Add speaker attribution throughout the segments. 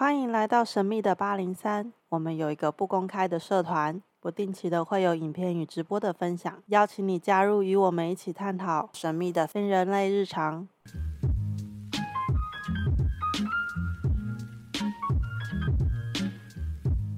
Speaker 1: 欢迎来到神秘的八零三。我们有一个不公开的社团，不定期的会有影片与直播的分享，邀请你加入，与我们一起探讨神秘的非人类日常。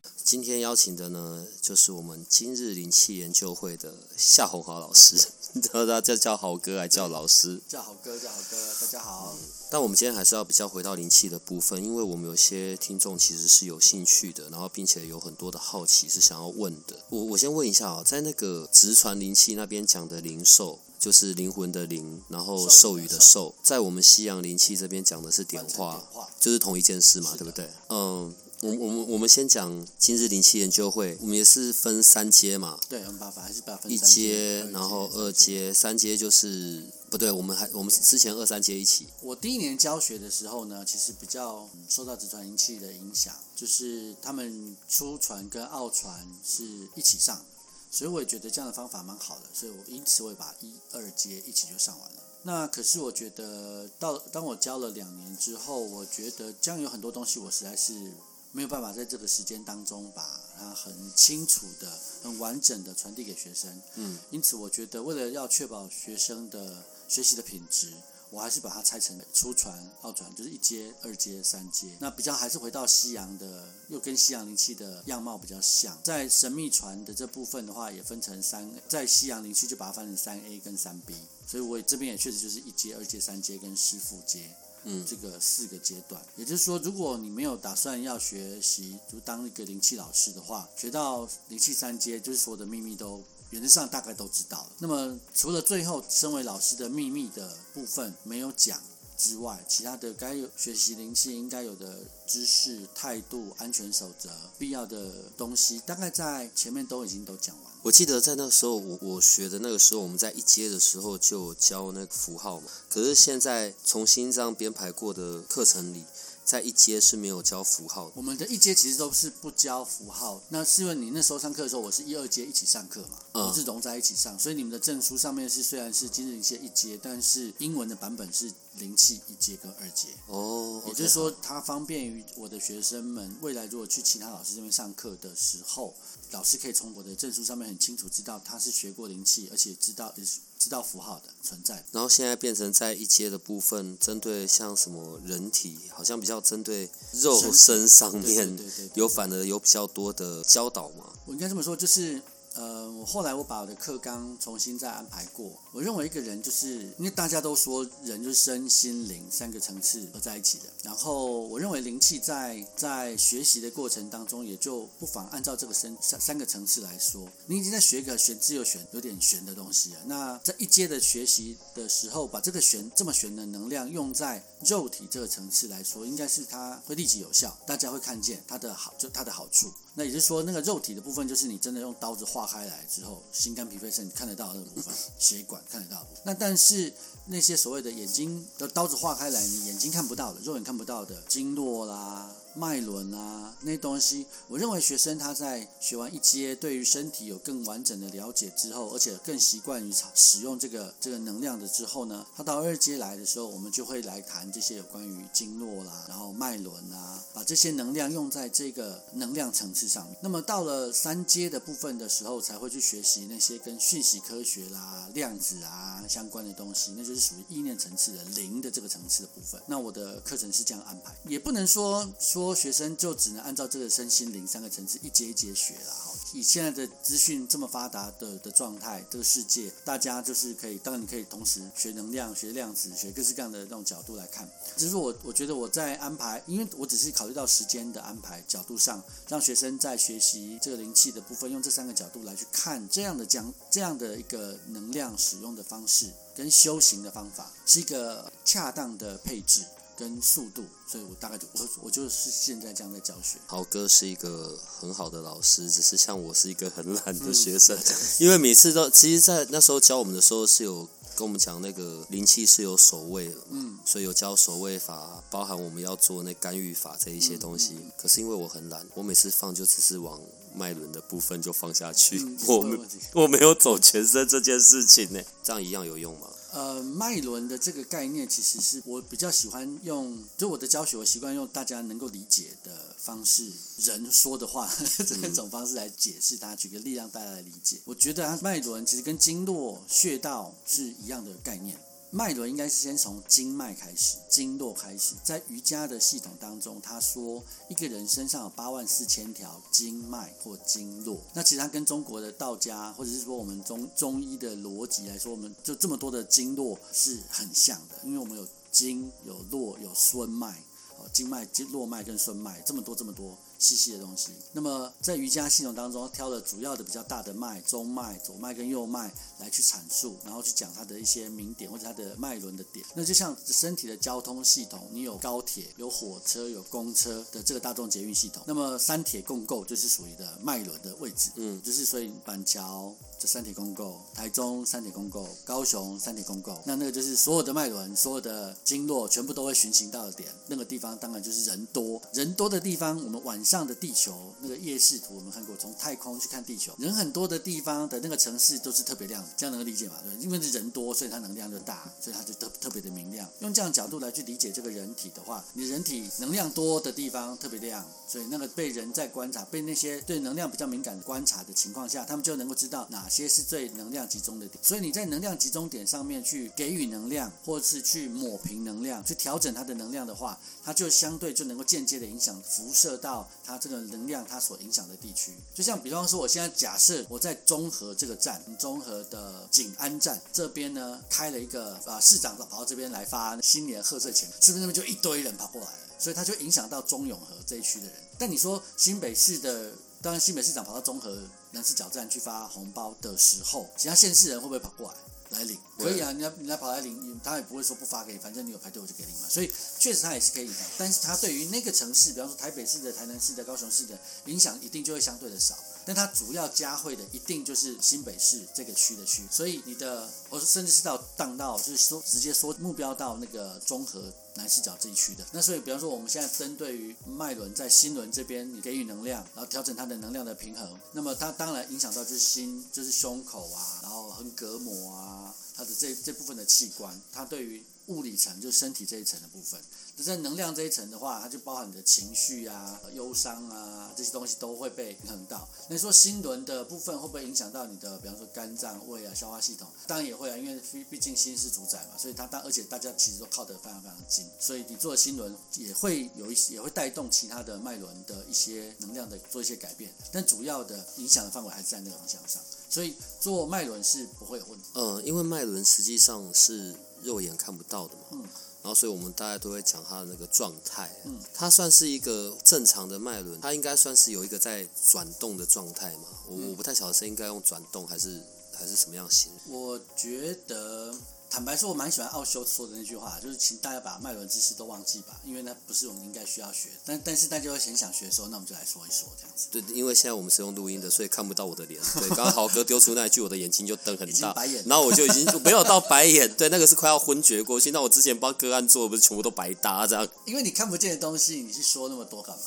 Speaker 2: 今天邀请的呢，就是我们今日灵气研究会的夏红豪老师，叫他叫叫豪哥，还叫老师。
Speaker 3: 叫好哥，叫好哥，大家好。
Speaker 2: 但我们今天还是要比较回到灵气的部分，因为我们有些听众其实是有兴趣的，然后并且有很多的好奇是想要问的。我我先问一下啊，在那个直传灵气那边讲的灵兽，就是灵魂的灵，然后授予的授，在我们西洋灵气这边讲的是点化就是同一件事嘛，对不对？嗯。我我们我们先讲今日灵气研究会，我们也是分三阶嘛，
Speaker 3: 对，我们把把还是把它分
Speaker 2: 一
Speaker 3: 三
Speaker 2: 阶，然后二阶，三阶就是不对，我们还我们之前二三阶一起，
Speaker 3: 我第一年教学的时候呢，其实比较嗯受到直传灵气的影响，就是他们初传跟奥传是一起上，所以我也觉得这样的方法蛮好的，所以我因此我也把一二阶一起就上完了。那可是我觉得到当我教了两年之后，我觉得这样有很多东西我实在是没有办法在这个时间当中把它很清楚的、很完整的传递给学生。
Speaker 2: 嗯，
Speaker 3: 因此，我觉得为了要确保学生的学习的品质，我还是把它拆成初传、奥传，就是一阶、二阶、三阶。那比较还是回到西洋的，又跟西洋灵气的样貌比较像。在神秘传的这部分的话，也分成三，在西洋灵气就把它分成三 A 跟三 B。所以我这边也确实就是一阶、二阶、三阶跟师傅阶。
Speaker 2: 嗯
Speaker 3: 这个四个阶段，也就是说，如果你没有打算要学习，就当一个灵气老师的话，学到灵气三阶，就是所有的秘密都原则上大概都知道了。那么，除了最后身为老师的秘密的部分没有讲之外，其他的该有学习灵气应该有的知识、态度、安全守则、必要的东西，大概在前面都已经都讲完。
Speaker 2: 我记得在那时候我我学的那个时候，我们在一阶的时候就教那个符号嘛，可是现在重新这样编排过的课程里，在一阶是没有教符号的。
Speaker 3: 我们的一阶其实都是不教符号，那是因为你那时候上课的时候，我是一二阶一起上课嘛，
Speaker 2: 嗯
Speaker 3: 我是融在一起上，所以你们的证书上面是虽然是今日灵气一阶，但是英文的版本是灵气一阶跟二阶。
Speaker 2: 哦，
Speaker 3: 也就是说，它方便于我的学生们未来如果去其他老师这边上课的时候，老师可以从我的证书上面很清楚知道他是学过灵气，而且知道知道符号的存在。
Speaker 2: 然后现在变成在一阶的部分，针对像什么人体，好像比较针对肉身上面有反而有比较多的教导嘛。
Speaker 3: 我应该这么说，就是呃，我后来我把我的课纲重新再安排过。我认为一个人就是因为大家都说人就是身心灵三个层次合在一起的，然后我认为灵气在在学习的过程当中，也就不妨按照这个三三三个层次来说，你已经在学一个玄之又玄、有点玄的东西了。那在一阶的学习的时候，把这个玄这么玄的能量用在肉体这个层次来说，应该是它会立即有效，大家会看见它的好，就它的好处。那也就是说，那个肉体的部分，就是你真的用刀子划化开来之后，心肝脾肺肾看得到的部分，血管看得到。那但是那些所谓的眼睛的刀子化开来，你眼睛看不到的，肉眼看不到的经络啦、脉轮啊那东西，我认为学生他在学完一阶，对于身体有更完整的了解之后，而且更习惯于使用这个这个能量的之后呢，他到二阶来的时候，我们就会来谈这些有关于经络啦，然后脉轮啊，把这些能量用在这个能量层次上。那么到了三阶的部分的时候，才会去学习那些跟讯息科学啦、量子啊相关的东西，那就是属于意念层次的零的这个层次的部分。那我的课程是这样安排，也不能说说多学生就只能按照这个身心灵三个层次一节一节学啦。哈，以现在的资讯这么发达的的状态，这个世界大家就是可以，当然你可以同时学能量、学量子、学各式各样的那种角度来看。只是我我觉得我在安排，因为我只是考虑到时间的安排角度上，让学生在学习这个灵气的部分，用这三个角度来去看这样的讲这样的一个能量使用的方式跟修行的方法，是一个恰当的配置。跟速度，所以我大概就我我就是现在这样在教学。
Speaker 2: 豪哥是一个很好的老师，只是像我是一个很懒的学生，因为每次都其实，在那时候教我们的时候是有跟我们讲那个灵气是有守卫的，
Speaker 3: 嗯，
Speaker 2: 所以有教守卫法，包含我们要做那干预法这一些东西。可是因为我很懒，我每次放就只是往脉轮的部分就放下去，
Speaker 3: 嗯
Speaker 2: 我我没有走全身这件事情呢，这样一样有用吗？
Speaker 3: 呃，脉轮的这个概念，其实是我比较喜欢用，就我的教学，我习惯用大家能够理解的方式，人说的话 这种方式来解释它，举个例让大家来理解。我觉得它脉轮其实跟经络穴道是一样的概念。脉轮应该是先从经脉开始，经络开始。在瑜伽的系统当中，他说一个人身上有八万四千条经脉或经络。那其实它跟中国的道家，或者是说我们中中医的逻辑来说，我们就这么多的经络是很像的，因为我们有经、有络、有孙脉，哦，经脉、经络脉跟孙脉，这么多这么多。细细的东西。那么在瑜伽系统当中，挑了主要的比较大的脉，中脉、左脉跟右脉来去阐述，然后去讲它的一些名点或者它的脉轮的点。那就像身体的交通系统，你有高铁、有火车、有公车的这个大众捷运系统。那么三铁共构就是属于的脉轮的位置。嗯，就是所以板桥这三铁共构，台中三铁共构，高雄三铁共构。那那个就是所有的脉轮、所有的经络全部都会循行到的点。那个地方当然就是人多人多的地方，我们晚上。上的地球那个夜视图，我们看过，从太空去看地球，人很多的地方的那个城市都是特别亮的，这样能够理解吗？对，因为是人多，所以它能量就大，所以它就特特别的明亮。用这样角度来去理解这个人体的话，你人体能量多的地方特别亮，所以那个被人在观察，被那些对能量比较敏感观察的情况下，他们就能够知道哪些是最能量集中的点。所以你在能量集中点上面去给予能量，或是去抹平能量，去调整它的能量的话，它就相对就能够间接的影响辐射到。它这个能量，它所影响的地区，就像比方说，我现在假设我在中和这个站，中和的景安站这边呢，开了一个啊，市长跑到这边来发新年贺岁钱，是不是那边就一堆人跑过来了？所以它就影响到中永和这一区的人。但你说新北市的，当然新北市长跑到中和南市角站去发红包的时候，其他县市人会不会跑过来？来领可以啊，你要你来跑来领，他也不会说不发给你，反正你有排队我就给你嘛。所以确实他也是可以影响，但是他对于那个城市，比方说台北市的、台南市的、高雄市的影响，一定就会相对的少。但它主要加惠的一定就是新北市这个区的区，所以你的，我甚至是到荡到，就是说直接说目标到那个中和南市角这一区的。那所以，比方说我们现在针对于脉轮在心轮这边，你给予能量，然后调整它的能量的平衡，那么它当然影响到就是心，就是胸口啊，然后横膈膜啊。它的这这部分的器官，它对于物理层，就是身体这一层的部分。那在能量这一层的话，它就包含你的情绪啊、忧伤啊这些东西都会被影响到。那说心轮的部分会不会影响到你的，比方说肝脏、胃啊、消化系统？当然也会啊，因为毕毕竟心是主宰嘛，所以它当而且大家其实都靠得非常非常近，所以你做心轮也会有一些，也会带动其他的脉轮的一些能量的做一些改变。但主要的影响的范围还是在那个方向上。所以做脉轮是不会有问题。
Speaker 2: 嗯，因为脉轮实际上是肉眼看不到的嘛。嗯。然后，所以我们大家都会讲它的那个状态。嗯。它算是一个正常的脉轮，它应该算是有一个在转动的状态嘛。我我不太晓得是应该用转动还是还是什么样形。
Speaker 3: 我觉得。坦白说，我蛮喜欢奥修说的那句话，就是请大家把脉轮知识都忘记吧，因为那不是我们应该需要学。但但是大家会很想学的时候，那我们就来说一说这样子。
Speaker 2: 对，因为现在我们是用录音的，所以看不到我的脸。对，刚刚豪哥丢出那一句，我的眼睛就瞪很大，
Speaker 3: 白眼。
Speaker 2: 然后我就已经没有到白眼，对，那个是快要昏厥过去。那我之前帮个案做，不是全部都白搭这样？
Speaker 3: 因为你看不见的东西，你去说那么多干嘛？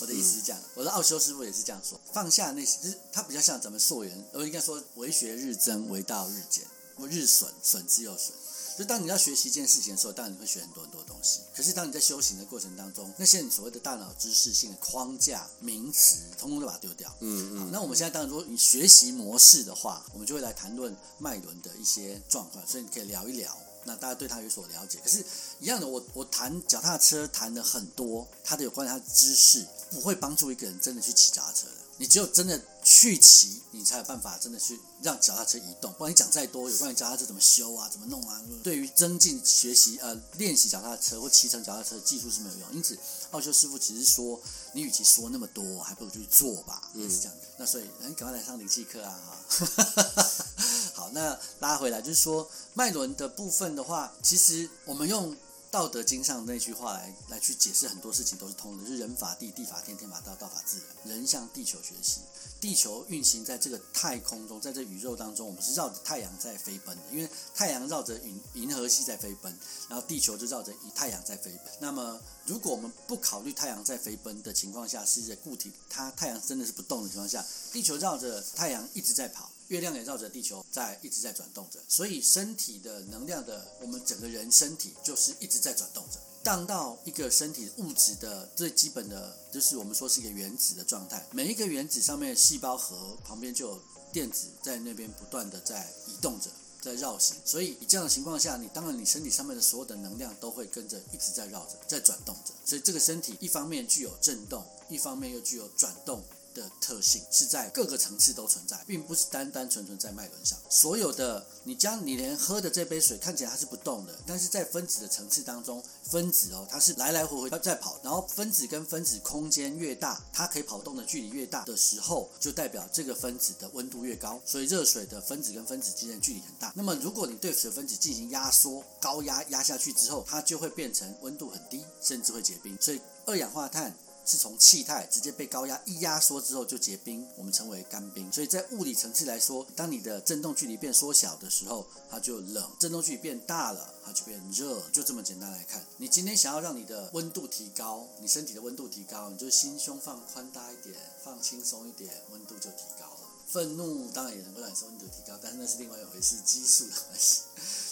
Speaker 3: 我的意思是这样，我的奥修师傅也是这样说，放下那些，就是他比较像咱们溯源，而应该说为学日增，为道日减，我日损，损之又损。就当你要学习一件事情的时候，当然你会学很多很多东西。可是当你在修行的过程当中，那些你所谓的大脑知识性的框架、名词，通通都把它丢掉。嗯嗯。那我们现在当然说，你学习模式的话，我们就会来谈论脉轮的一些状况，所以你可以聊一聊，那大家对他有所了解。可是，一样的，我我谈脚踏车谈了很多，他的有关他的知识，不会帮助一个人真的去骑脚踏车的。你只有真的去骑，你才有办法真的去让脚踏车移动。不然你讲再多有关于脚踏车怎么修啊、怎么弄啊，对于增进学习呃练习脚踏车或骑乘脚踏车的技术是没有用。因此，奥修师傅只是说，你与其说那么多，还不如去做吧，是这样的。那所以，你赶快来上灵气课啊！哈，好，那拉回来就是说，脉轮的部分的话，其实我们用。道德经上那句话来来去解释很多事情都是通的，就是人法地，地法天，天法道，道法自然。人向地球学习，地球运行在这个太空中，在这宇宙当中，我们是绕着太阳在飞奔的，因为太阳绕着银银河系在飞奔，然后地球就绕着太阳在飞奔。那么，如果我们不考虑太阳在飞奔的情况下，是在固体，它太阳真的是不动的情况下，地球绕着太阳一直在跑。月亮也绕着地球在一直在转动着，所以身体的能量的，我们整个人身体就是一直在转动着。当到一个身体物质的最基本的，就是我们说是一个原子的状态，每一个原子上面细胞核旁边就有电子在那边不断的在移动着。在绕行，所以以这样的情况下，你当然你身体上面的所有的能量都会跟着一直在绕着，在转动着。所以这个身体一方面具有震动，一方面又具有转动。的特性是在各个层次都存在，并不是单单纯纯在脉轮上。所有的你将你连喝的这杯水看起来它是不动的，但是在分子的层次当中，分子哦它是来来回回在跑，然后分子跟分子空间越大，它可以跑动的距离越大的时候，就代表这个分子的温度越高。所以热水的分子跟分子之间的距离很大。那么如果你对水分子进行压缩，高压压下去之后，它就会变成温度很低，甚至会结冰。所以二氧化碳。是从气态直接被高压一压缩之后就结冰，我们称为干冰。所以在物理层次来说，当你的振动距离变缩小的时候，它就冷；振动距离变大了，它就变热。就这么简单来看。你今天想要让你的温度提高，你身体的温度提高，你就心胸放宽大一点，放轻松一点，温度就提高了。愤怒当然也能够让你温度提高，但是那是另外一回事，激素的关系。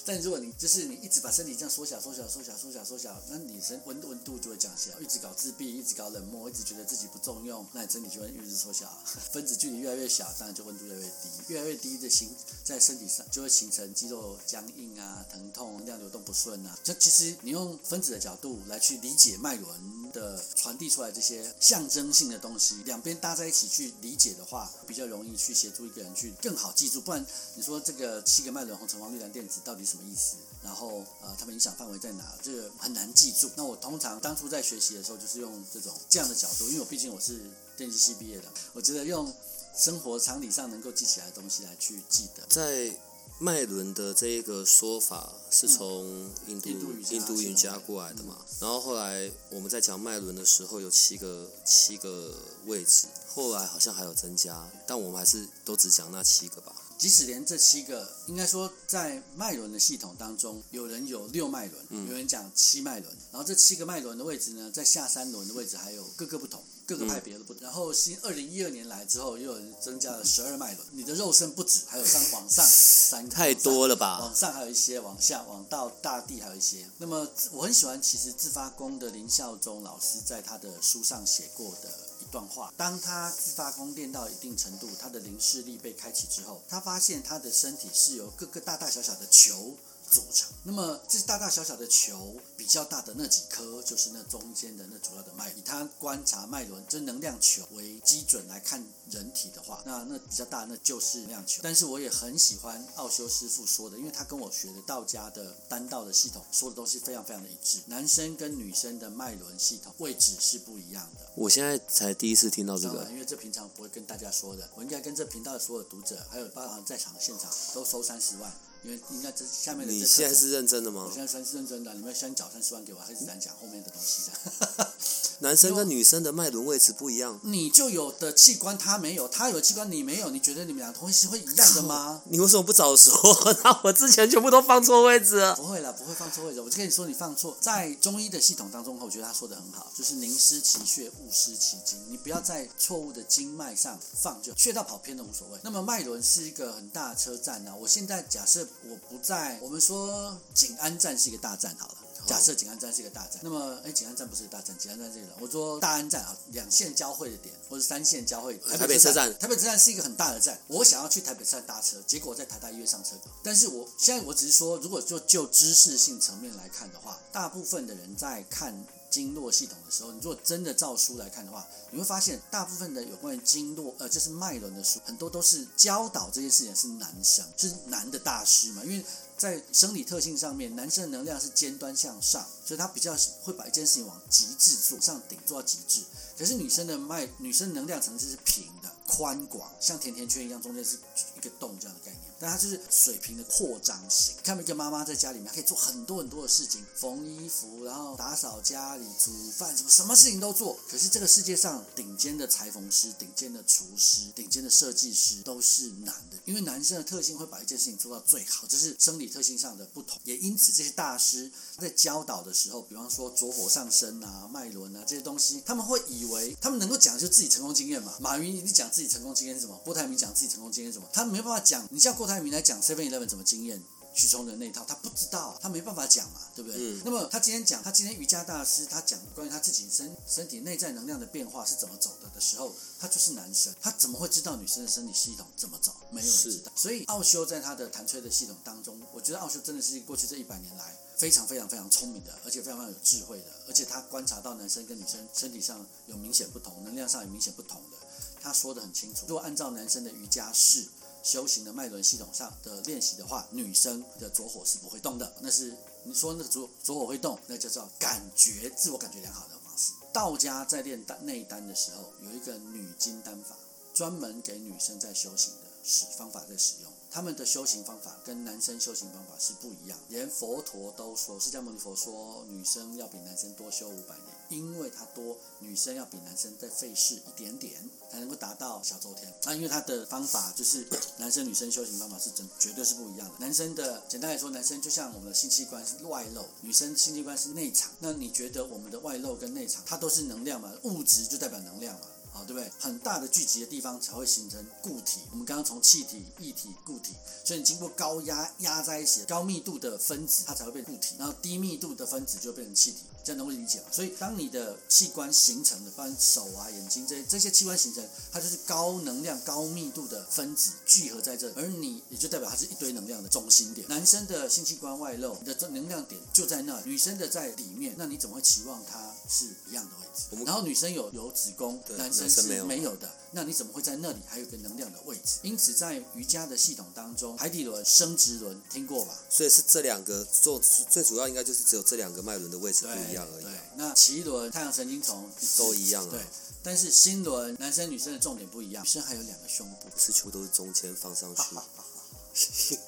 Speaker 3: 但如果你就是你一直把身体这样缩小、缩小、缩小、缩小、缩小，那你身温温度就会降下。一直搞自闭，一直搞冷漠，一直觉得自己不重用，那你身体就会一直缩小，分子距离越来越小，当然就温度越来越低，越来越低的形在身体上就会形成肌肉僵硬啊、疼痛、量流动不顺啊。这其实你用分子的角度来去理解脉轮的传递出来这些象征性的东西，两边搭在一起去理解的话，比较容易去协助一个人去更好记住。不然你说这个七个脉轮红橙黄绿蓝靛紫到底什么？什么意思？然后呃，他们影响范围在哪？这个很难记住。那我通常当初在学习的时候，就是用这种这样的角度，因为我毕竟我是电机系毕业的，我觉得用生活常理上能够记起来的东西来去记得。
Speaker 2: 在脉轮的这一个说法是从印度印度瑜伽过来的嘛？然后后来我们在讲脉轮的时候，有七个七个位置，后来好像还有增加，但我们还是都只讲那七个吧。
Speaker 3: 即使连这七个，应该说在脉轮的系统当中，有人有六脉轮，有人讲七脉轮，然后这七个脉轮的位置呢，在下三轮的位置还有各个不同，各个派别的不同。然后新二零一二年来之后，又有人增加了十二脉轮，你的肉身不止，还有上往上三
Speaker 2: 太多了吧？
Speaker 3: 往上还有一些，往下往到大地还有一些。那么我很喜欢，其实自发功的林孝忠老师在他的书上写过的。段话，当他自发功练到一定程度，他的灵视力被开启之后，他发现他的身体是由各个大大小小的球。组成，那么这大大小小的球，比较大的那几颗，就是那中间的那主要的脉。以他观察脉轮，这能量球为基准来看人体的话，那那比较大，那就是能量球。但是我也很喜欢奥修师傅说的，因为他跟我学的道家的丹道的系统说的东西非常非常的一致。男生跟女生的脉轮系统位置是不一样的。
Speaker 2: 我现在才第一次听到这个，
Speaker 3: 因为这平常不会跟大家说的。我应该跟这频道的所有读者，还有包含在场的现场，都收三十万。因为应该这下面的
Speaker 2: 你现在是认真的吗？
Speaker 3: 我现在算是认真的，你们先缴三十万给我，还是咱讲后面的东西
Speaker 2: 的。男生跟女生的脉轮位置不一样，
Speaker 3: 你就有的器官他没有，他有器官你没有，你觉得你们俩东西会一样的吗？
Speaker 2: 你为什么不早说？那我之前全部都放错位置了。
Speaker 3: 不会了，不会放错位置。我就跟你说，你放错。在中医的系统当中，我觉得他说的很好，就是宁失其穴，勿失其经。你不要在错误的经脉上放，就穴道跑偏都无所谓。那么脉轮是一个很大的车站呢。我现在假设我不在，我们说景安站是一个大站好了。假设景安站是一个大站，那么哎，景安站不是大站，景安站这个，我说大安站啊，两线交汇的点，或者三线交汇。
Speaker 2: 台北车站，
Speaker 3: 台北车站是一个很大的站，我想要去台北车站搭车，结果在台大医院上车。但是我现在我只是说，如果就就知识性层面来看的话，大部分的人在看经络系统的时候，你如果真的照书来看的话，你会发现大部分的有关于经络呃，就是脉轮的书，很多都是教导这件事情是男生，是男的大师嘛，因为。在生理特性上面，男生的能量是尖端向上，所以他比较会把一件事情往极致做，上顶做到极致。可是女生的脉，女生能量层次是平的、宽广，像甜甜圈一样，中间是一个洞这样的概念。但它就是水平的扩张型。看一个妈妈在家里面可以做很多很多的事情，缝衣服，然后打扫家里、煮饭，什么什么事情都做。可是这个世界上顶尖的裁缝师、顶尖的厨师、顶尖的设计师都是男的，因为男生的特性会把一件事情做到最好，这是生理特性上的不同。也因此，这些大师在教导的时候，比方说着火上升啊、脉轮啊这些东西，他们会以为他们能够讲就自己成功经验嘛？马云你讲自己成功经验是什么？郭台铭讲自己成功经验是什么？他没没办法讲。你像郭台铭来讲 Seven Eleven 怎么经验？许崇仁那一套，他不知道，他没办法讲嘛，对不对？
Speaker 2: 嗯
Speaker 3: 那么他今天讲，他今天瑜伽大师，他讲关于他自己身身体内在能量的变化是怎么走的的时候，他就是男生，他怎么会知道女生的身体系统怎么走？没有人知道。所以奥修在他的弹吹的系统当中，我觉得奥修真的是过去这一百年来非常非常非常聪明的，而且非常非常有智慧的，而且他观察到男生跟女生身体上有明显不同，能量上有明显不同的，他说的很清楚。如果按照男生的瑜伽式。修行的脉轮系统上的练习的话，女生的左火是不会动的。那是你说那个左左火会动，那叫做感觉自我感觉良好的方式。道家在练丹内丹的时候，有一个女金丹法，专门给女生在修行的使方法在使用。他们的修行方法跟男生修行方法是不一样，连佛陀都说，释迦牟尼佛说，女生要比男生多修五百年，因为她多，女生要比男生再费事一点点，才能够达到小周天。那因为他的方法就是男生女生修行方法是真绝对是不一样的。男生的简单来说，男生就像我们的性器官是外露，女生性器官是内藏。那你觉得我们的外露跟内藏，它都是能量嘛？物质就代表能量嘛？对不对？很大的聚集的地方才会形成固体。我们刚刚从气体、液体、固体，所以你经过高压压在一起，高密度的分子它才会变固体，然后低密度的分子就变成气体。这样能够理解吗？所以当你的器官形成的，包括手啊、眼睛这这些器官形成，它就是高能量、高密度的分子聚合在这，而你也就代表它是一堆能量的中心点。男生的性器官外露，你的这能量点就在那，女生的在里面，那你怎么会期望它是一样的位置？然后女生有有子宫，男生是
Speaker 2: 没有
Speaker 3: 的，那你怎么会在那里还有个能量的位置？因此，在瑜伽的系统当中，海底轮、生殖轮听过吧？
Speaker 2: 所以是这两个做最主要应该就是只有这两个脉轮的位置不一样而已
Speaker 3: 那脐轮、太阳神经丛
Speaker 2: 都一样啊
Speaker 3: 对，但是心轮男生女生的重点不一样，女生还有两个胸部。
Speaker 2: 不是全部都是中间放上去。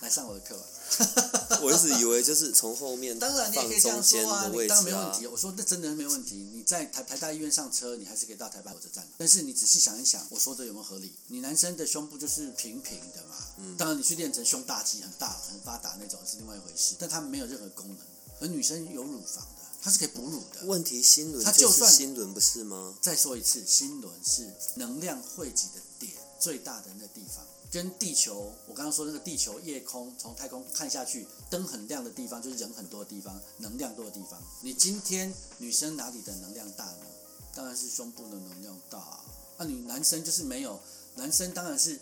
Speaker 3: 来上我的课吧。
Speaker 2: 我一直以为就是从后面
Speaker 3: 当然你也
Speaker 2: 放
Speaker 3: 可以这样
Speaker 2: 中间
Speaker 3: 说啊，
Speaker 2: 的位置
Speaker 3: 你当然没问
Speaker 2: 啊
Speaker 3: 题。。我说那真的没问题。你在台台大医院上车，你还是可以到台北火车站。但是你仔细想一想，我说的有没有合理？你男生的胸部就是平平的嘛，
Speaker 2: 嗯
Speaker 3: 当然你去练成胸大肌很大很发达那种是另外一回事，但它没有任何功能。而女生有乳房的，它是可以哺乳的。
Speaker 2: 问题心轮
Speaker 3: 它就算
Speaker 2: 心轮不是吗？
Speaker 3: 再说一次，心轮是能量汇集的点最大的那地方，跟地球，我刚刚说那个地球夜空从太空看下去，灯很亮的地方，就是人很多的地方，能量多的地方。你今天女生哪里的能量大呢？当然是胸部的能量大啊。那、你男生就是没有，男生当然是。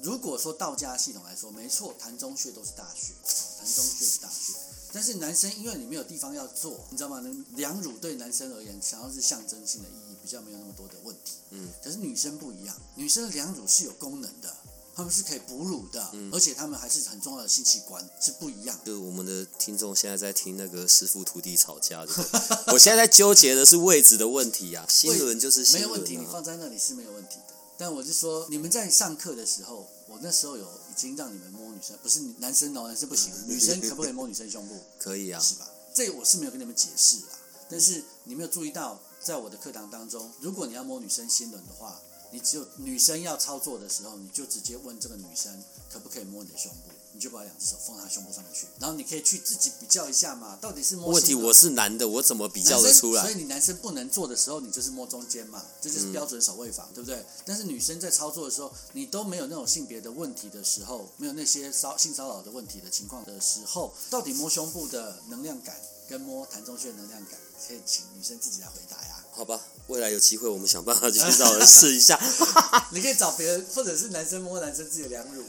Speaker 3: 如果说道家系统来说，没错，潭中穴都是大穴，潭中穴是大穴。但是男生因为你没有地方要做，你知道吗？能两乳对男生而言，想要是象征性的意义，比较没有那么多的问题。
Speaker 2: 嗯，
Speaker 3: 可是女生不一样，女生的两乳是有功能的，她们是可以哺乳的，而且他们还是很重要的性器官，是不一样的。
Speaker 2: 就我们的听众现在在听那个师傅徒弟吵架，对不对？我现在在纠结的是位置的问题啊，心轮就是心轮
Speaker 3: 没有问题，你
Speaker 2: 啊
Speaker 3: 放。在那里是没有问题的。但我是说，你们在上课的时候，我那时候有已经让你们摸女生，不是男生哦，男生不行，女生可不可以摸女生胸部？
Speaker 2: 可以啊，
Speaker 3: 是吧？这我是没有跟你们解释啊。但是你没有注意到，在我的课堂当中，如果你要摸女生心轮的话，你只有女生要操作的时候，你就直接问这个女生可不可以摸你的胸部，你就把两只手放在她胸部上面去，然后你可以去自己比较一下嘛，到底是摸
Speaker 2: 问题我是男的，我怎么比较得出来
Speaker 3: 所以？你男生不能做的时候，你就是摸中间嘛，这就是标准守卫法，对不对？但是女生在操作的时候，你都没有那种性别的问题的时候，没有那些骚性骚扰的问题的情况的时候，到底摸胸部的能量感跟摸潭中穴的能量感，可以请女生自己来回答呀。
Speaker 2: 好吧，未来有机会我们想办法去找人试一下
Speaker 3: 你可以找别人，或者是男生摸男生自己的两乳，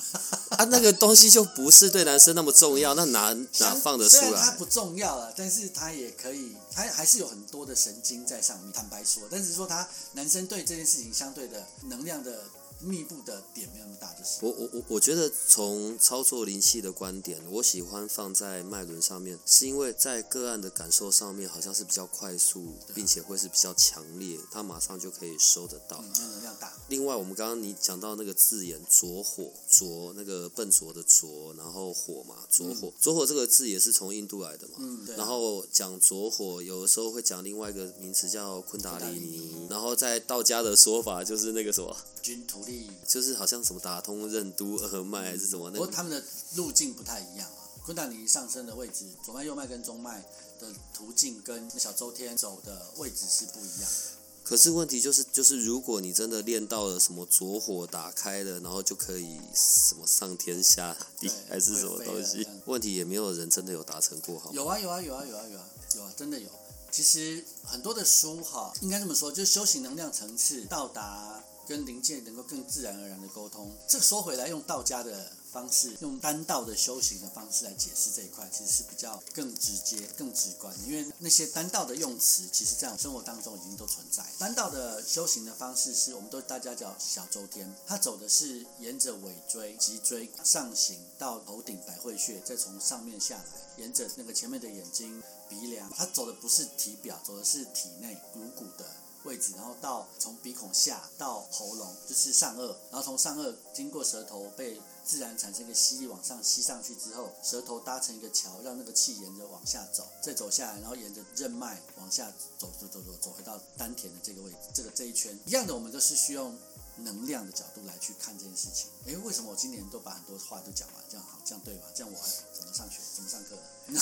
Speaker 2: 啊。那个东西就不是对男生那么重要，那哪哪放得出来？
Speaker 3: 它不重要了，但是它也可以，它还是有很多的神经在上面。坦白说，但是说他男生对这件事情相对的能量的密布的点没有那么大，就是。
Speaker 2: 我我我我觉得从操作灵气的观点，我喜欢放在脉轮上面，是因为在个案的感受上面好像是比较快速，并且会是比较强烈，它马上就可以收得到。
Speaker 3: 嗯，那能量大。
Speaker 2: 另外，我们刚刚你讲到那个字眼“着火”，着那个笨拙的浊，然后火嘛，着火，浊火这个字也是从印度来的嘛。
Speaker 3: 嗯，对啊。
Speaker 2: 然后讲着火，有的时候会讲另外一个名词叫昆达里尼，然后在道家的说法就是那个什么，
Speaker 3: 军图力，
Speaker 2: 就是好像什么打通任督二脉还是什么那个，
Speaker 3: 不过他们的路径不太一样啊。昆达尼上升的位置，左脉、右脉跟中脉的途径跟小周天走的位置是不一样的。
Speaker 2: 可是问题就是，就是如果你真的练到了什么左火打开了，然后就可以什么上天下地
Speaker 3: 对
Speaker 2: 还是什么
Speaker 3: 会飞
Speaker 2: 东西
Speaker 3: 这样，
Speaker 2: 问题也没有人真的有达成过，好吗
Speaker 3: 有啊有啊有啊有啊有啊有啊，真的有。其实很多的书哈，应该这么说，就是修行能量层次到达跟灵界能够更自然而然的沟通。这说回来，用道家的方式，用丹道的修行的方式来解释这一块，其实是比较更直接、更直观。因为那些丹道的用词，其实在我们生活当中已经都存在。丹道的修行的方式是我们都大家叫小周天，它走的是沿着尾椎、脊椎上行到头顶百会穴，再从上面下来，沿着那个前面的眼睛、鼻梁，它走的不是体表，走的是体内颅骨的位置，然后到从鼻孔下到喉咙，就是上颚，然后从上颚经过舌头被自然产生一个吸力往上吸上去之后，舌头搭成一个桥，让那个气沿着往下走，再走下来，然后沿着任脉往下走走走走走回到丹田的这个位置，这个这一圈。一样的，我们都是需要能量的角度来去看这件事情。诶，为什么我今年都把很多话都讲完？这样好，这样对吗？这样我还怎么上学？怎么上课呢？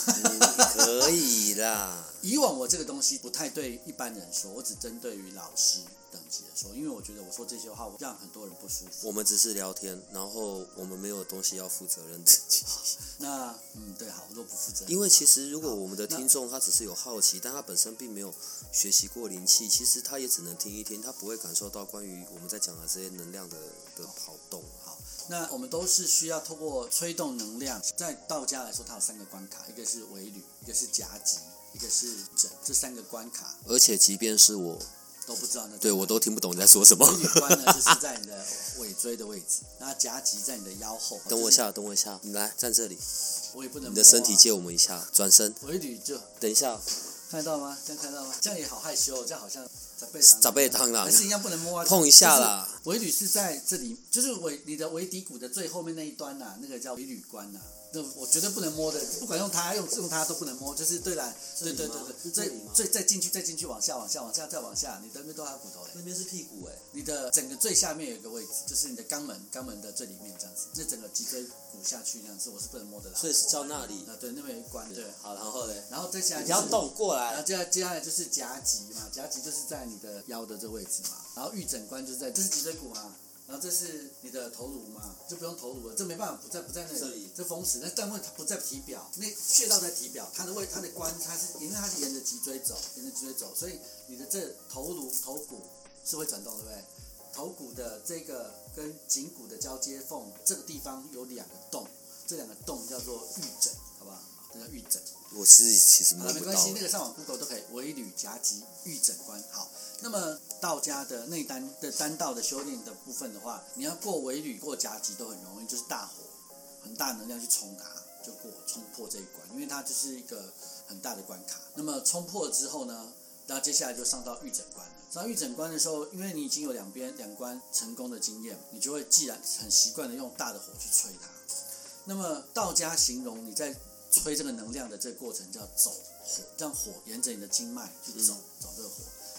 Speaker 2: 可以啦。
Speaker 3: 以往我这个东西不太对一般人说，我只针对于老师等级的说，因为我觉得我说这些话让很多人不舒服。
Speaker 2: 我们只是聊天，然后我们没有东西要负责任自己。
Speaker 3: 那嗯，对，好，我都不负责任。
Speaker 2: 因为其实如果我们的听众他只是有好奇，但他本身并没有学习过灵气，其实他也只能听一听，他不会感受到关于我们在讲的这些能量的的跑动。
Speaker 3: 好，那我们都是需要透过吹动能量，在道家来说，它有三个关卡，一个是尾履，一个是夹击，一个是整，这三个关卡
Speaker 2: 而且即便是我，
Speaker 3: 都不知道那
Speaker 2: 对我都听不懂你在说什么。
Speaker 3: 尾履关呢，就是在你的尾椎的位置，那夹脊在你的腰后。
Speaker 2: 等我一下，等我一下，你来站这里，
Speaker 3: 我也不能、
Speaker 2: 你的身体。借我们一下，转身，
Speaker 3: 尾履就
Speaker 2: 等一下，
Speaker 3: 看得到吗？这样看得到吗？这样也好害羞哦，这样好像长背当
Speaker 2: 长辈当啦
Speaker 3: 还是一样不能摸啊，
Speaker 2: 碰一下啦。
Speaker 3: 尾履是在这里，就是尾你的尾骶骨的最后面那一端呐、那个叫尾履关呐、那我绝对不能摸的，不管用它用用它都不能摸，就是对啦，对对对对，最最再进去再进去往下往下往下再往下，你的那边都还有骨头嘞。
Speaker 2: 那边是屁股哎、
Speaker 3: 你的整个最下面有一个位置，就是你的肛门，肛门的最里面这样子，那整个脊椎骨下去那样子，我是不能摸的啦。
Speaker 2: 所以是叫那里。
Speaker 3: 啊，对，那边有一关，对，
Speaker 2: 好，然后嘞，
Speaker 3: 然后再下来、
Speaker 2: 你
Speaker 3: 就是、
Speaker 2: 要动过来
Speaker 3: 然后，接下接下来就是夹脊嘛，夹脊就是在你的腰的这个位置嘛，然后玉枕关就是在这是脊椎骨嘛，然后这是你的头颅嘛，就不用头颅了，这没办法不在不在那
Speaker 2: 这里
Speaker 3: 这封死，那但问它不在体表，那穴道在体表，它的位它的关它是因为它是沿着脊椎走，沿着脊椎走，所以你的这头颅头骨是会转动，对不对？头骨的这个跟颈骨的交接缝这个地方有两个洞，这两个洞叫做玉枕，好不好？这叫玉枕。
Speaker 2: 我是其实摸
Speaker 3: 啊，没关系。那个上网 Google 都可以，尾履夹击玉枕关。好，那么道家的内丹的丹道的修炼的部分的话，你要过尾履、过夹击都很容易，就是大火，很大能量去冲它，就过冲破这一关，因为它就是一个很大的关卡。那么冲破之后呢，然后接下来就上到玉枕关了。上玉枕关的时候，因为你已经有两边两关成功的经验，你就会既然很习惯的用大的火去吹它。那么道家形容你在吹这个能量的这个过程叫走火，让火沿着你的经脉去走、走这个火。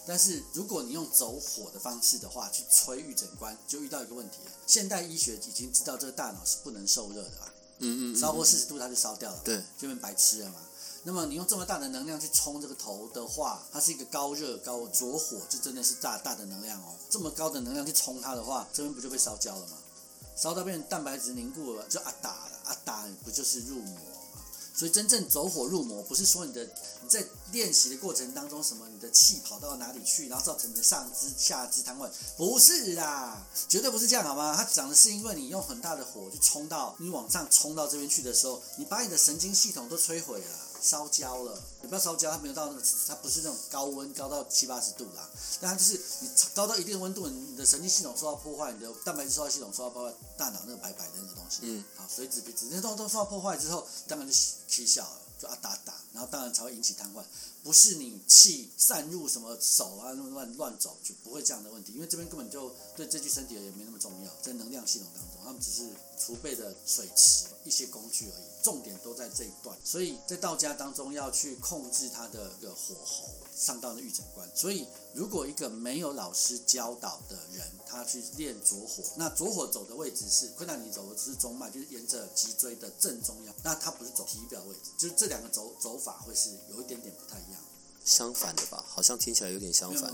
Speaker 3: 但是如果你用走火的方式的话，去吹玉枕关，就遇到一个问题了。现代医学已经知道这个大脑是不能受热的啦，
Speaker 2: 嗯嗯
Speaker 3: 超过四十度它就烧掉了，
Speaker 2: 对，
Speaker 3: 就变白痴了嘛。那么你用这么大的能量去冲这个头的话，它是一个高热高灼火，就真的是大大的能量哦。这么高的能量去冲它的话，这边不就被烧焦了吗？烧到变成蛋白质凝固了，就啊打了，啊打不就是入魔吗？所以真正走火入魔，不是说你的你在练习的过程当中，什么你的气跑到哪里去，然后造成你的上肢、下肢瘫痪，不是啦，绝对不是这样，好吗？它讲的是因为你用很大的火去冲到你往上冲到这边去的时候，你把你的神经系统都摧毁了。烧焦了，你不要烧焦，它没有到那个，它不是那种高温高到七八十度啦，但它就是你高到一定温度，你的神经系统受到破坏，你的蛋白质受到系统受到破坏，大脑那个白白的那个东西，
Speaker 2: 嗯，
Speaker 3: 好，所以脂、皮脂那都都受到破坏之后，当然就起效了，就啊打打，然后当然才会引起瘫痪，不是你气散入什么手啊乱乱乱走就不会这样的问题，因为这边根本就对这具身体也没那么重要，在能量系统当中，他们只是储备的水池一些工具而已，重点都在这一段，所以在道家当中要去控制它的一个火候，上到那玉诊关，所以如果一个没有老师教导的人，他去练左火，那左火走的位置是困难，你走的是中脉，就是沿着脊椎的正中央，那他不是走体表位置，就是这两个走走法会是有一点点不太一样。
Speaker 2: 相反的吧？好像听起来有点相反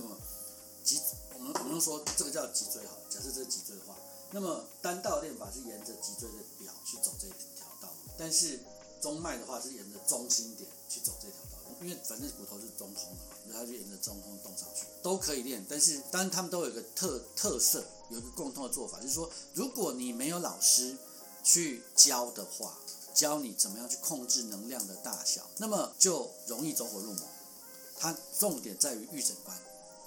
Speaker 3: 脊，我们我们说这个叫脊椎好了，假设这是脊椎的话，那么单道练法是沿着脊椎的表去走这条道路，但是中脉的话是沿着中心点去走这条因为反正骨头是中通的嘛，然后就沿着中通动上去都可以练，但是当然他们都有一个特特色，有一个共同的做法，就是说如果你没有老师去教的话，教你怎么样去控制能量的大小，那么就容易走火入魔。它重点在于预诊观，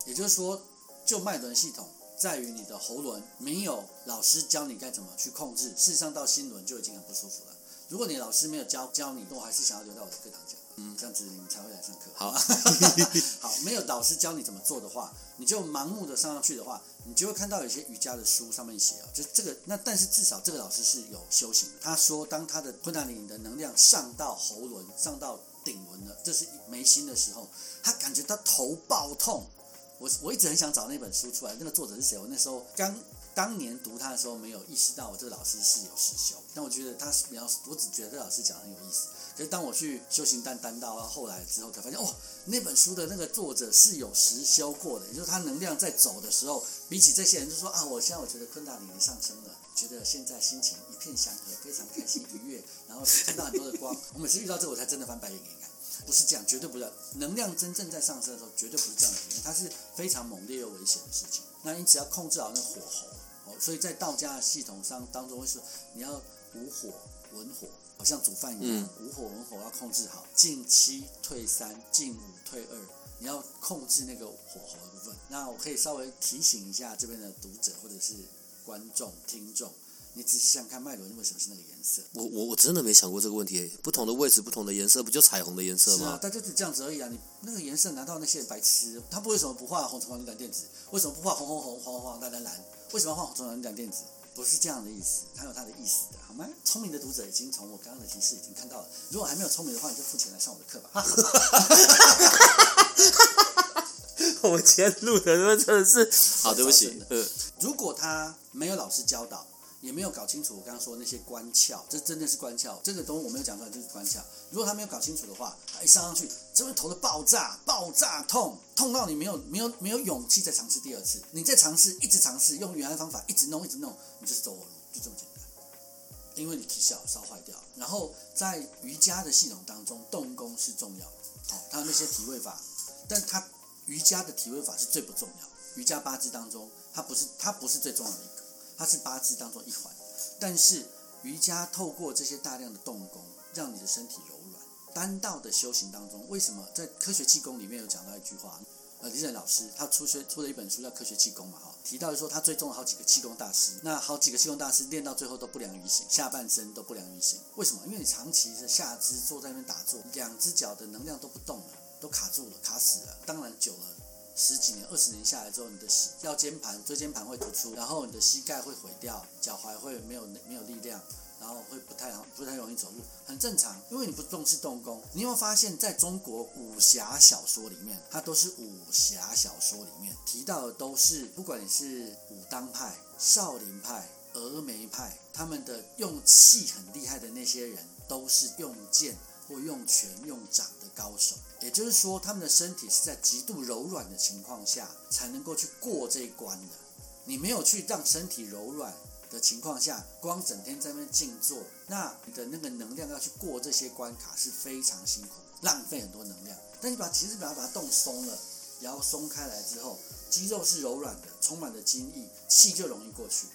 Speaker 3: 也就是说，就脉轮系统在于你的喉轮，没有老师教你该怎么去控制，事实上到心轮就已经很不舒服了。如果你老师没有教教你，我还是想要留在我的课堂讲，嗯，这样子你们才会来上课。
Speaker 2: 好，
Speaker 3: 好，没有老师教你怎么做的话，你就盲目的上上去的话，你就会看到有些瑜伽的书上面写啊，就这个那，但是至少这个老师是有修行的。他说，当他的昆达里的能量上到喉轮，上到顶轮了，这是眉心的时候，他感觉他头爆痛。我我一直很想找那本书出来，那个作者是谁？我那时候刚当年读他的时候，没有意识到我这个老师是有实修。但我觉得他描述，我只觉得这老师讲很有意思。可是当我去修行丹丹到后来之后，才发现哦，那本书的那个作者是有实修过的，也就是他能量在走的时候，比起这些人就说啊，我现在我觉得昆达里尼上升了，觉得现在心情一片祥和，非常开心愉悦，然后看到很多的光。我每次遇到这个，我才真的翻白眼给你看。不是这样，绝对不是。能量真正在上升的时候，绝对不是这样的，它是非常猛烈又危险的事情。那你只要控制好那火候，哦，所以在道家的系统上当中会说，你要无火文火，好像煮饭一样，无火文火要控制好，进七退三，进五退二，你要控制那个火候的部分。那我可以稍微提醒一下这边的读者或者是观众听众。你仔细想看脉轮为什么是那个颜色？
Speaker 2: 我我我真的没想过这个问题。不同的位置，不同的颜色，不就彩虹的颜色吗？
Speaker 3: 是啊，但就是这样子而已啊。你那个颜色，难道那些白痴？他不为什么不画红橙黄绿蓝靛紫？为什么不画红红红黄黄黄蓝蓝蓝？为什么要画红橙黄绿蓝靛紫？不是这样的意思，它有它的意思的，好吗？聪明的读者已经从我刚刚的提示已经看到了。如果还没有聪明的话，你就付钱来上我的课吧。
Speaker 2: 我今天录的那真的是好，对不起。
Speaker 3: 呃，如果他没有老师教导。也没有搞清楚我刚刚说那些关窍，这真的是关窍。这个东西我没有讲出来就是关窍。如果他没有搞清楚的话，他一上上去，这边头的爆炸，爆炸痛，痛到你没有没有没有勇气再尝试第二次。你再尝试，一直尝试，用原来方法一直弄一直弄，你就是走火入，就这么简单。因为你体小烧坏掉。然后在瑜伽的系统当中，动功是重要的。好，他那些体位法，但他瑜伽的体位法是最不重要。瑜伽八支当中，它不是它不是最重要的一个。它是八字当中一环，但是瑜伽透过这些大量的动功，让你的身体柔软。单道的修行当中，为什么在科学气功里面有讲到一句话？呃，李忍老师他出学出了一本书叫《科学气功》嘛，哈，提到说他追踪了好几个气功大师，那好几个气功大师练到最后都不良于行，下半身都不良于行。为什么？因为你长期的下肢坐在那边打坐，两只脚的能量都不动了，都卡住了，卡死了。当然久了。十几年、二十年下来之后，你的膝腰间盘、椎间盘会突出，然后你的膝盖会毁掉，脚踝会没有没有力量，然后会不太好、不太容易走路，很正常，因为你不重视动功。你有没有发现，在中国武侠小说里面，它都是武侠小说里面提到的都是，不管你是武当派、少林派、峨眉派，他们的用气很厉害的那些人，都是用剑或用拳、用掌的高手。也就是说，他们的身体是在极度柔软的情况下才能够去过这一关的。你没有去让身体柔软的情况下，光整天在那静坐，那你的那个能量要去过这些关卡是非常辛苦，浪费很多能量。但你把其实把它把它冻松了，然后松开来之后，肌肉是柔软的，充满了精液，气就容易过去。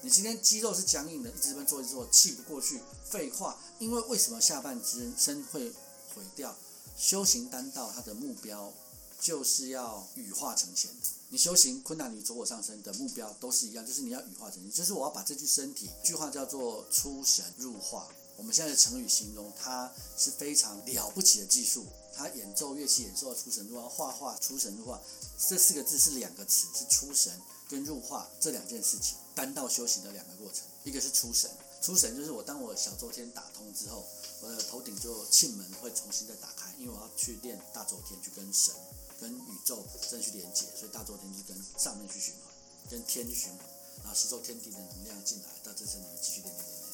Speaker 3: 你今天肌肉是僵硬的，一直在做一做，气不过去。废话，因为为什么下半身会毁掉？修行丹道，它的目标就是要羽化成仙的。你修行昆达尼走火上升的目标都是一样，就是你要羽化成仙，就是我要把这具身体，一句话叫做出神入化。我们现在的成语形容它是非常了不起的技术。它演奏乐器演奏出神入化，画画出神入化，这四个字是两个词，是出神跟入化这两件事情。单道修行的两个过程，一个是出神，出神就是我当我小周天打通之后。我的头顶就庆门会重新再打开，因为我要去练大周天，去跟神、跟宇宙再去连接，所以大周天就跟上面去循环，跟天去循环，然后吸收天地的能量进来，到这身里面继续练练练练。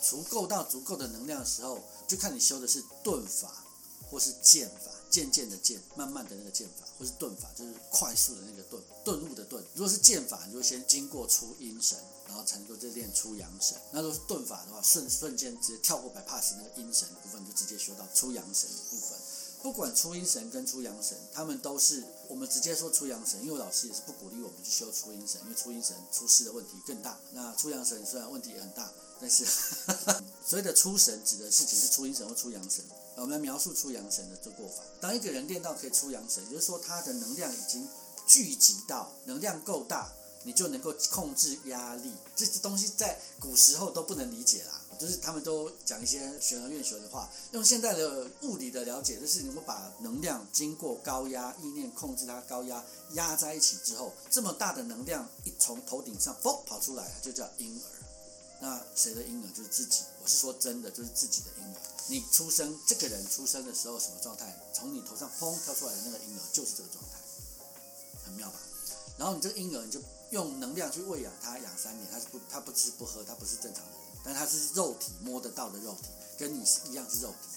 Speaker 3: 足够到足够的能量的时候，就看你修的是顿法，或是剑法，渐渐的渐，慢慢的那个剑法，或是遁法，就是快速的那个遁，顿悟的顿。如果是剑法，你就先经过出阴神，然后才能够再练出阳神。那如果是遁法的话，瞬瞬间直接跳过 bypass 那个阴神部分，就直接修到出阳神的部分。不管出阴神跟出阳神，他们都是我们直接说出阳神，因为老师也是不鼓励我们去修出阴神，因为出阴神出事的问题更大。那出阳神虽然问题也很大，但是 所谓的出神指的事情是出阴神或出阳神。我们来描述出阳神的这过法。当一个人练到可以出阳神，也就是说他的能量已经聚集到能量够大，你就能够控制压力。这些东西在古时候都不能理解啦，就是他们都讲一些玄而院学的话。用现在的物理的了解，就是你们把能量经过高压意念控制它高压压在一起之后，这么大的能量一从头顶上嘣跑出来，就叫婴儿。那谁的婴儿就是自己？我是说真的，就是自己的婴儿。你出生，这个人出生的时候什么状态？从你头上砰跳出来的那个婴儿就是这个状态，很妙吧？然后你这个婴儿，你就用能量去喂养他，养三年，他是不，他不吃不喝，他不是正常的人，但他是肉体摸得到的肉体，跟你一样是肉体。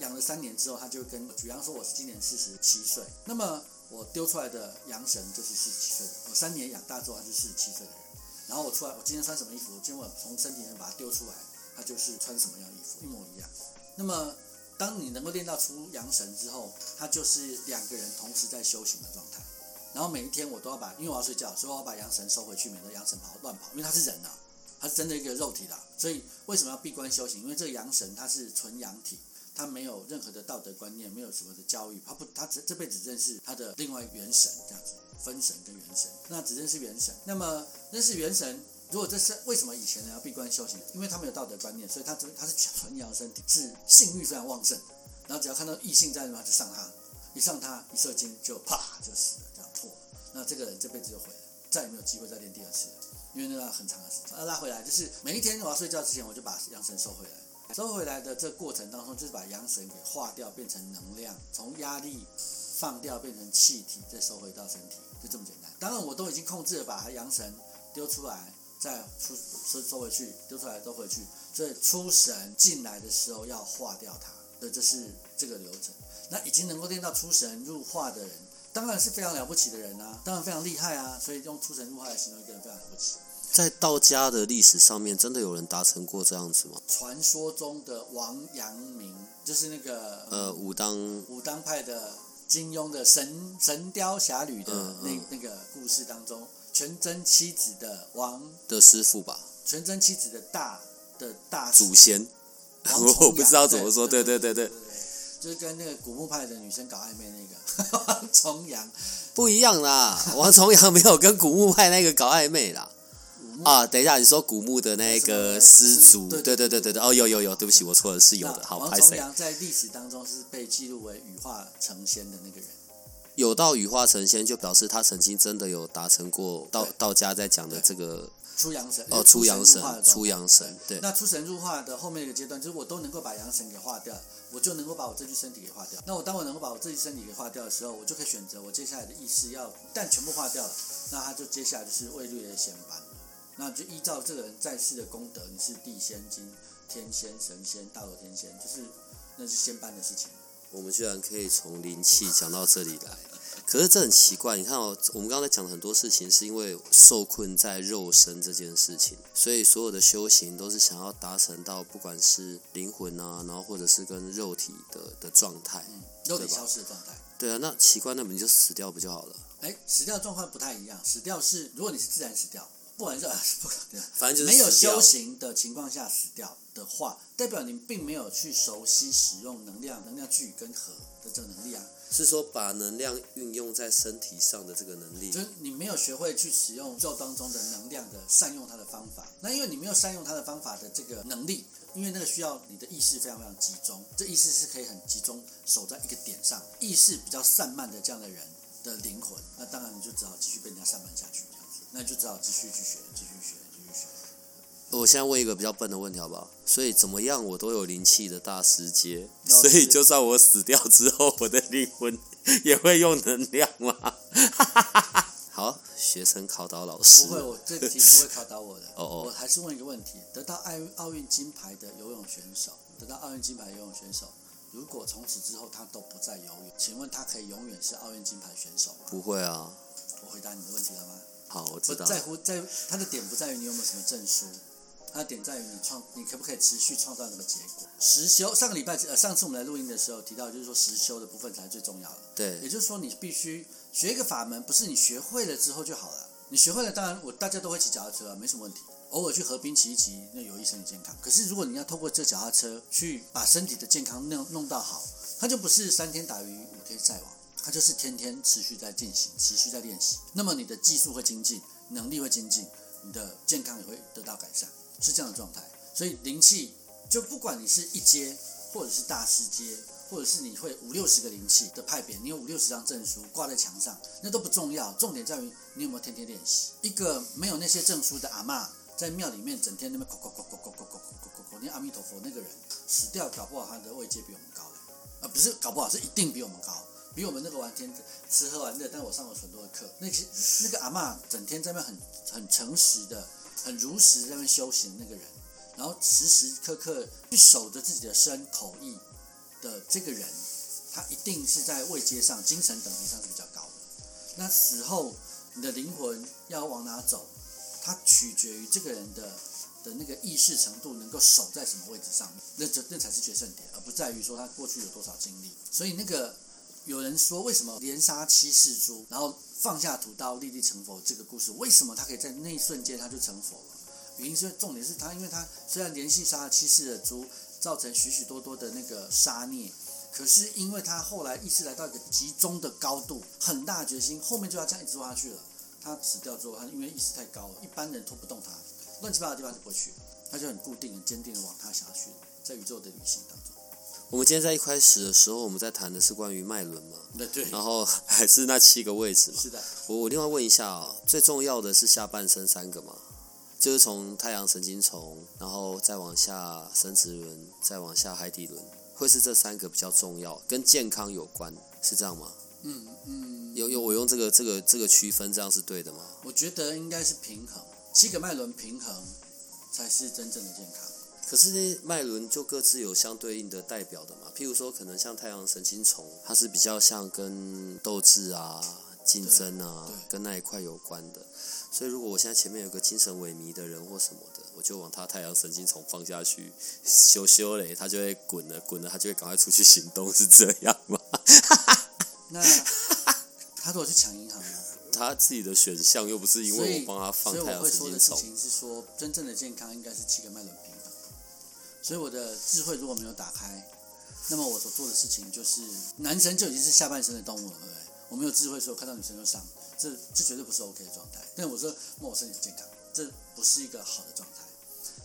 Speaker 3: 养了三年之后，他就跟，比方说我是今年四十七岁，那么我丢出来的阳神就是四十七岁，我三年养大之后他是四十七岁的人。然后我出来，我今天穿什么衣服？今晚从身体里面把它丢出来，它就是穿什么样衣服，一模一样。那么，当你能够练到出阳神之后，它就是两个人同时在修行的状态。然后每一天我都要把，因为我要睡觉，所以我要把阳神收回去，免得阳神跑乱跑。因为它是人呐，它是真的一个肉体的，所以为什么要闭关修行？因为这个阳神它是纯阳体，他没有任何的道德观念，没有什么的教育，他不，他这这辈子认识他的另外元神这样子，分神跟元神，那只认识元神。那么认识元神。如果这是为什么以前人要闭关修行？因为他没有道德观念，所以他这他是纯阳身体，是性欲非常旺盛。然后只要看到异性在那，就上他，一上他一射精就啪就死了，这样破。那这个人这辈子就毁了，再也没有机会再练第二次了，因为那个很长的时间。要拉回来，就是每一天我要睡觉之前，我就把阳神收回来。收回来的这过程当中，就是把阳神给化掉，变成能量，从压力放掉变成气体，再收回到身体，就这么简单。当然我都已经控制了，把阳神丢出来。再出收收回去，丢出来都回去。所以出神进来的时候要化掉它，对，这是这个流程。那已经能够练到出神入化的人，当然是非常了不起的人啊，当然非常厉害啊。所以用出神入化来形容一个人非常了不起。
Speaker 2: 在道家的历史上面，真的有人达成过这样子吗？
Speaker 3: 传说中的王阳明，就是那个
Speaker 2: 呃武当
Speaker 3: 武当派的金庸的《神神雕侠侣》的那那个故事当中。全真七子的王
Speaker 2: 的师傅吧，
Speaker 3: 全真七子的大的大
Speaker 2: 祖先，我不知道怎么说，对对对对，
Speaker 3: 就是跟那个古墓派的女生搞暧昧那个王重阳
Speaker 2: 不一样啦，王重阳没有跟古墓派那个搞暧昧啦。啊，等一下，你说古墓的那个师祖，对对对对对，哦有有有，对不起，我错了，是有的。好，
Speaker 3: 王重阳在历史当中是被记录为羽化成仙的那个人。
Speaker 2: 有道羽化成仙，就表示他曾经真的有达成过道道家在讲的这个
Speaker 3: 出阳神
Speaker 2: 哦，出阳神，出阳神。对，
Speaker 3: 那出神入化的后面一个阶段，就是我都能够把阳神给化掉，我就能够把我这具身体给化掉。那我当我能够把我这具身体给化掉的时候，我就可以选择我接下来的意识要，但全部化掉了，那他就接下来就是位律的显班。那就依照这个人在世的功德，你是地仙、金天仙、神仙、大罗天仙，就是那是仙班的事情。
Speaker 2: 我们居然可以从灵气讲到这里来。可是这很奇怪，你看哦，我们刚才讲的很多事情，是因为受困在肉身这件事情，所以所有的修行都是想要达成到，不管是灵魂啊，然后或者是跟肉体的的状态，
Speaker 3: 肉体消失的状态。
Speaker 2: 对啊，那奇怪，那你就死掉不就好了？
Speaker 3: 哎，死掉状况不太一样，死掉是如果你是自然死掉，不管是不可能，
Speaker 2: 反正就是
Speaker 3: 没有修行的情况下死掉的话，代表你并没有去熟悉使用能量、能量聚跟合的这个能力啊。
Speaker 2: 是说把能量运用在身体上的这个能力，
Speaker 3: 就是你没有学会去使用宇宙当中的能量的善用它的方法。那因为你没有善用它的方法的这个能力，因为那个需要你的意识非常非常集中，这意识是可以很集中守在一个点上。意识比较散漫的这样的人的灵魂，那当然你就只好继续被人家散漫下去那就只好继续去学，继续学。
Speaker 2: 继续学我现在问一个比较笨的问题，好不好？所以怎么样，我都有灵气的大师阶，所以就算我死掉之后，我的灵魂也会用能量吗？好，学生考倒老师。
Speaker 3: 不会，我这题不会考倒我的。哦哦，我还是问一个问题：得到奥奥运金牌的游泳选手，得到奥运金牌游泳选手，如果从此之后他都不再游泳，请问他可以永远是奥运金牌选手吗？
Speaker 2: 不会啊。
Speaker 3: 我回答你的问题了吗？
Speaker 2: 好，我
Speaker 3: 不
Speaker 2: 知道。
Speaker 3: 在乎在他的点不在于你有没有什么证书，他的点在于你创你可不可以持续创造那个结果。实修上个礼拜呃上次我们来录音的时候提到，就是说实修的部分才是最重要的。也
Speaker 2: 对，
Speaker 3: 就是说，你必须学一个法门，不是你学会了之后就好了。你学会了，当然我大家都会骑脚踏车啊，没什么问题。偶尔去河边骑一骑，那有益身体健康。可是如果你要透过这脚踏车去把身体的健康弄弄到好，它就不是三天打鱼五天晒网，它就是天天持续在进行，持续在练习。那么你的技术会精进，能力会精进，你的健康也会得到改善，是这样的状态。所以灵气就不管你是一阶或者是大师阶，或者是你会五六十个灵气的派别，你有五六十张证书挂在墙上，那都不重要，重点在于你有没有天天练习。一个没有那些证书的阿嬷，在庙里面整天那边口口口口口口口口口口念阿弥陀佛，那个人死掉，搞不好他的位阶比我们高了，啊，不是搞不好是一定比我们高。比我们那个玩天吃喝玩乐，但我上了很多的课。那些那个阿嬷整天在那很很诚实的、很如实在那修行，那个人，然后时时刻刻去守着自己的身口意的这个人，他一定是在位阶上、精神等级上是比较高的。那死后你的灵魂要往哪走，它取决于这个人的的那个意识程度能够守在什么位置上面，那这那才是决胜点，而不在于说他过去有多少经历。所以那个有人说，为什么连杀七世猪，然后放下屠刀立地成佛这个故事，为什么他可以在那一瞬间他就成佛了？原因是重点是他，因为他虽然连续杀了七世的猪，造成许许多多的那个杀孽，可是因为他后来意识来到一个集中的高度，很大决心，后面就要这样一直做下去了。他死掉之后，他因为意识太高了，一般人拖不动他，乱七八糟的地方就不会去，他就很固定、很坚定的往他想要去，在宇宙的旅行当中。
Speaker 2: 我们今天在一开始的时候，我们在谈的是关于脉轮嘛，
Speaker 3: 对对，
Speaker 2: 然后还是那七个位置嘛。
Speaker 3: 是的，
Speaker 2: 我我另外问一下哦，最重要的是下半身三个嘛，就是从太阳神经丛，然后再往下生殖轮，再往下海底轮，会是这三个比较重要，跟健康有关，是这样吗？
Speaker 3: 嗯嗯，
Speaker 2: 有有，我用这个这个这个区分，这样是对的吗？
Speaker 3: 我觉得应该是平衡，七个脉轮平衡才是真正的健康。
Speaker 2: 可是呢，脉轮就各自有相对应的代表的嘛。譬如说，可能像太阳神经丛，它是比较像跟斗志啊、竞争啊跟那一块有关的。所以，如果我现在前面有个精神萎靡的人或什么的，我就往他太阳神经丛放下去，修修嘞，他就会滚了，滚了，他就会赶快出去行动，是这样吗？
Speaker 3: 那他如果去抢银行呢？
Speaker 2: 他自己的选项又不是因为我帮他放
Speaker 3: 所以
Speaker 2: 太阳
Speaker 3: 我会说的事
Speaker 2: 神经丛。
Speaker 3: 情是说，真正的健康应该是七个脉轮平衡。所以我的智慧如果没有打开，那么我所做的事情就是，男生就已经是下半身的动物了，对不对？我没有智慧的时候看到女生就上，这这绝对不是 OK 的状态。但我说，那我身体健康，这不是一个好的状态。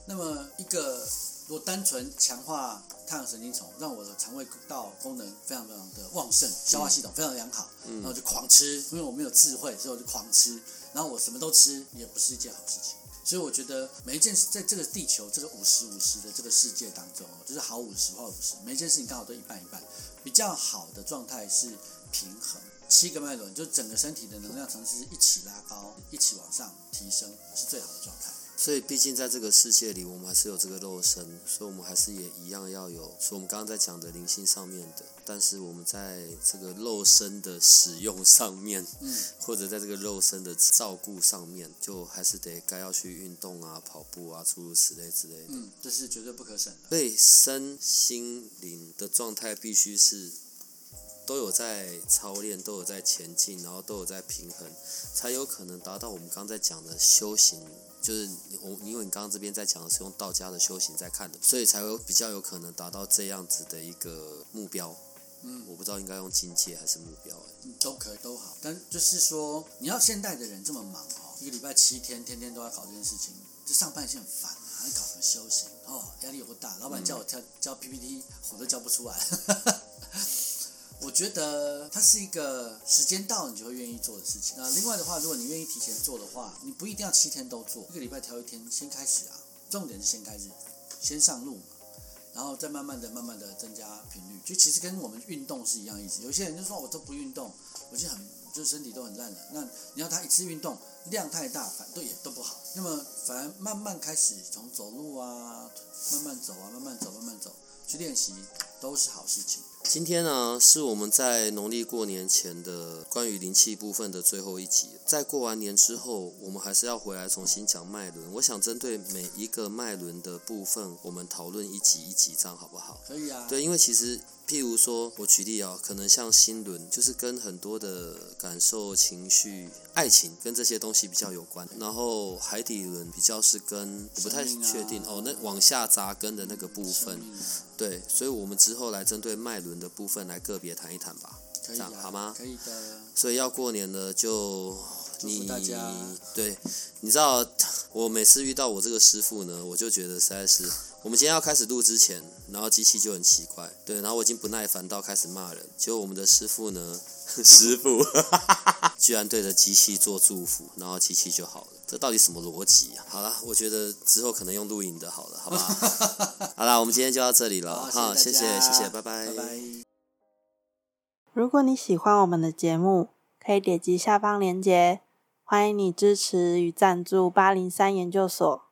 Speaker 3: 那么一个如果单纯强化太阳神经丛，让我的肠胃道功能非常非常的旺盛，消化系统非常良好，然后就狂吃，因为我没有智慧，所以我就狂吃，然后我什么都吃，也不是一件好事情。所以我觉得每一件事，在这个地球这个五十五十的这个世界当中，就是好五十坏五十，每一件事情刚好都一半一半。比较好的状态是平衡，七个脉轮就整个身体的能量层次一起拉高，一起往上提升，是最好的状态。
Speaker 2: 所以，毕竟在这个世界里，我们还是有这个肉身，所以我们还是也一样要有，所以我们刚刚在讲的灵性上面的，但是我们在这个肉身的使用上面，
Speaker 3: 嗯，
Speaker 2: 或者在这个肉身的照顾上面，就还是得该要去运动啊、跑步啊，诸如此类之类的。
Speaker 3: 嗯，这是绝对不可省的。
Speaker 2: 所以身心灵的状态必须是都有在操练，都有在前进，然后都有在平衡，才有可能达到我们刚才讲的修行。就是我，因为你刚刚这边在讲的是用道家的修行在看的，所以才会比较有可能达到这样子的一个目标。
Speaker 3: 嗯，
Speaker 2: 我不知道应该用境界还是目标、
Speaker 3: 都可以都好，但就是说，你要现代的人这么忙哦，一个礼拜七天，天天都要搞这件事情，就上班已经很烦了，还搞什么修行哦，压力有多大？老板叫我教教 PPT，我都教不出来。我觉得它是一个时间到了你就会愿意做的事情。那另外的话，如果你愿意提前做的话，你不一定要七天都做，一个礼拜挑一天先开始啊。重点是先开始，先上路嘛，然后再慢慢的、慢慢的增加频率。就其实跟我们运动是一样意思。有些人就说我都不运动，我就很就身体都很烂了。那你要他一次运动量太大，反对也都不好。那么反而慢慢开始从走路啊，慢慢走啊，慢慢走，慢慢走去练习，都是好事情。
Speaker 2: 今天呢，是我们在农历过年前的关于灵气部分的最后一集。在过完年之后，我们还是要回来重新讲脉轮。我想针对每一个脉轮的部分，我们讨论一集一集，这样好不好？
Speaker 3: 可以啊。
Speaker 2: 对，因为其实。譬如说，我举例啊，可能像心轮，就是跟很多的感受、情绪、爱情跟这些东西比较有关。然后海底轮比较是跟我不太确定哦，那往下扎根的那个部分。对，所以我们之后来针对脉轮的部分来个别谈一谈吧，这样好吗？
Speaker 3: 可以的。
Speaker 2: 所以要过年了，就你对，你知道我每次遇到我这个师傅呢，我就觉得实在是。我们今天要开始录之前，然后机器就很奇怪，对，然后我已经不耐烦到开始骂人，结果我们的师傅呢，师傅 居然对着机器做祝福，然后机器就好了，这到底什么逻辑啊？好了，我觉得之后可能用录影的好了，好吧？好了，我们今天就到这里了，好，谢谢，谢谢，拜拜。
Speaker 1: 如果你喜欢我们的节目，可以点击下方链接，欢迎你支持与赞助八零三研究所。